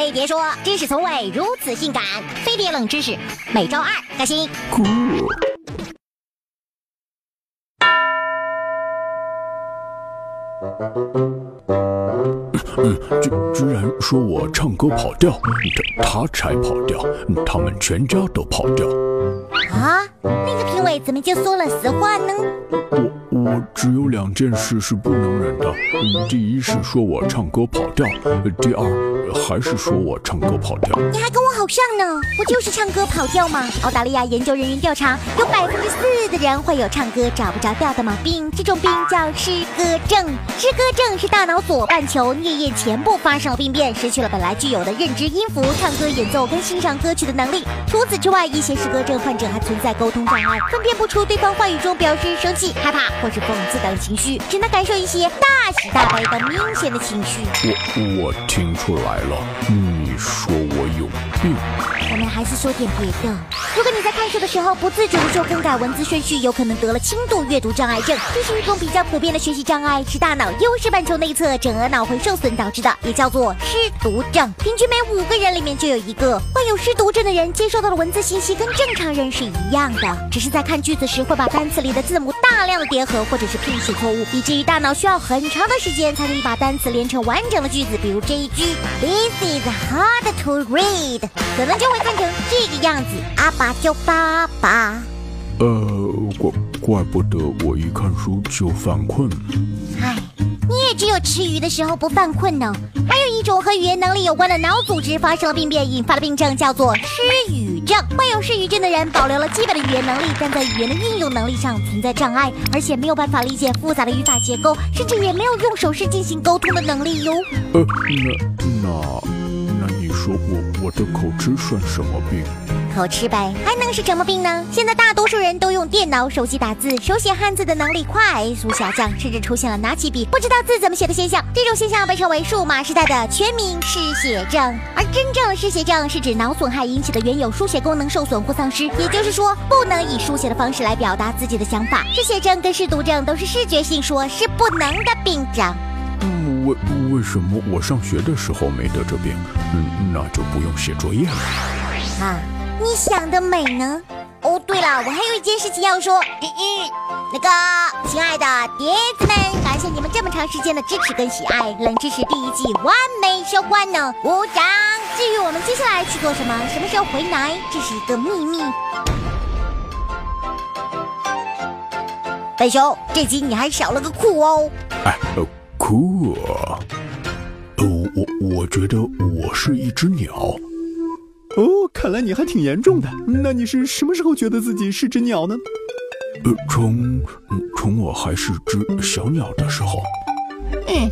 飞碟说：“知识从未如此性感。”飞碟冷知识，每周二更新。酷。嗯，居居然说我唱歌跑调，他他才跑调，他们全家都跑调。啊，那个评委怎么就说了实话呢？我我只有两件事是不能忍的，第一是说我唱歌跑调，第二还是说我唱歌跑调。你还跟我好像呢，不就是唱歌跑调吗。澳大利亚研究人员调查，有百分之四的人会有唱歌找不着调的毛病，这种病叫失歌症。失歌症是大脑左半球颞叶前部发生了病变，失去了本来具有的认知音符、唱歌演奏跟欣赏歌曲的能力。除此之外，一些失歌症患者还存在沟通障碍，分辨不出对方话语中表示生气、害怕或是讽刺等情绪，只能感受一些大喜大悲等明显的情绪。我我听出来了，你说我有病。我们还是说点别的。如果你在看书的时候不自觉地说更改文字顺序，有可能得了轻度阅读障碍症。这是一种比较普遍的学习障碍，是大脑优势半球内侧整额脑回受损导致的，也叫做失读症。平均每五个人里面就有一个患有失读症的人，接收到的文字信息跟正常人是一样的，只是在看句子时会把单词里的字母大量的叠合，或者是拼写错误，以至于大脑需要很长的时间才可以把单词连成完整的句子。比如这一句，This is hard to read，可能就会看成这个样子：阿爸叫爸爸。呃，怪怪不得我一看书就犯困。唉，你也只有吃鱼的时候不犯困呢。还有一种和语言能力有关的脑组织发生了病变，引发的病症叫做失语症。患有失语症的人保留了基本的语言能力，但在语言的运用能力上存在障碍，而且没有办法理解复杂的语法结构，甚至也没有用手势进行沟通的能力哟。呃，那那说我我的口吃算什么病？口吃呗，还能是什么病呢？现在大多数人都用电脑、手机打字，手写汉字的能力快速下降，甚至出现了拿起笔不知道字怎么写的现象。这种现象被称为数码时代的全民失写症。而真正的失写症是指脑损害引起的原有书写功能受损或丧失，也就是说不能以书写的方式来表达自己的想法。失写症跟失读症都是视觉性说是不能的病症。嗯，为为什么我上学的时候没得这病？嗯，那就不用写作业了。啊。你想的美呢？哦，对了，我还有一件事情要说。嗯嗯，那个，亲爱的碟子们，感谢你们这么长时间的支持跟喜爱，冷知识第一季完美收官呢，鼓掌。至于我们接下来去做什么，什么时候回来，这是一个秘密。笨熊，这集你还少了个酷哦。哎，酷。呃，我我觉得我是一只鸟。哦，看来你还挺严重的。那你是什么时候觉得自己是只鸟呢？呃，从从我还是只小鸟的时候。嗯。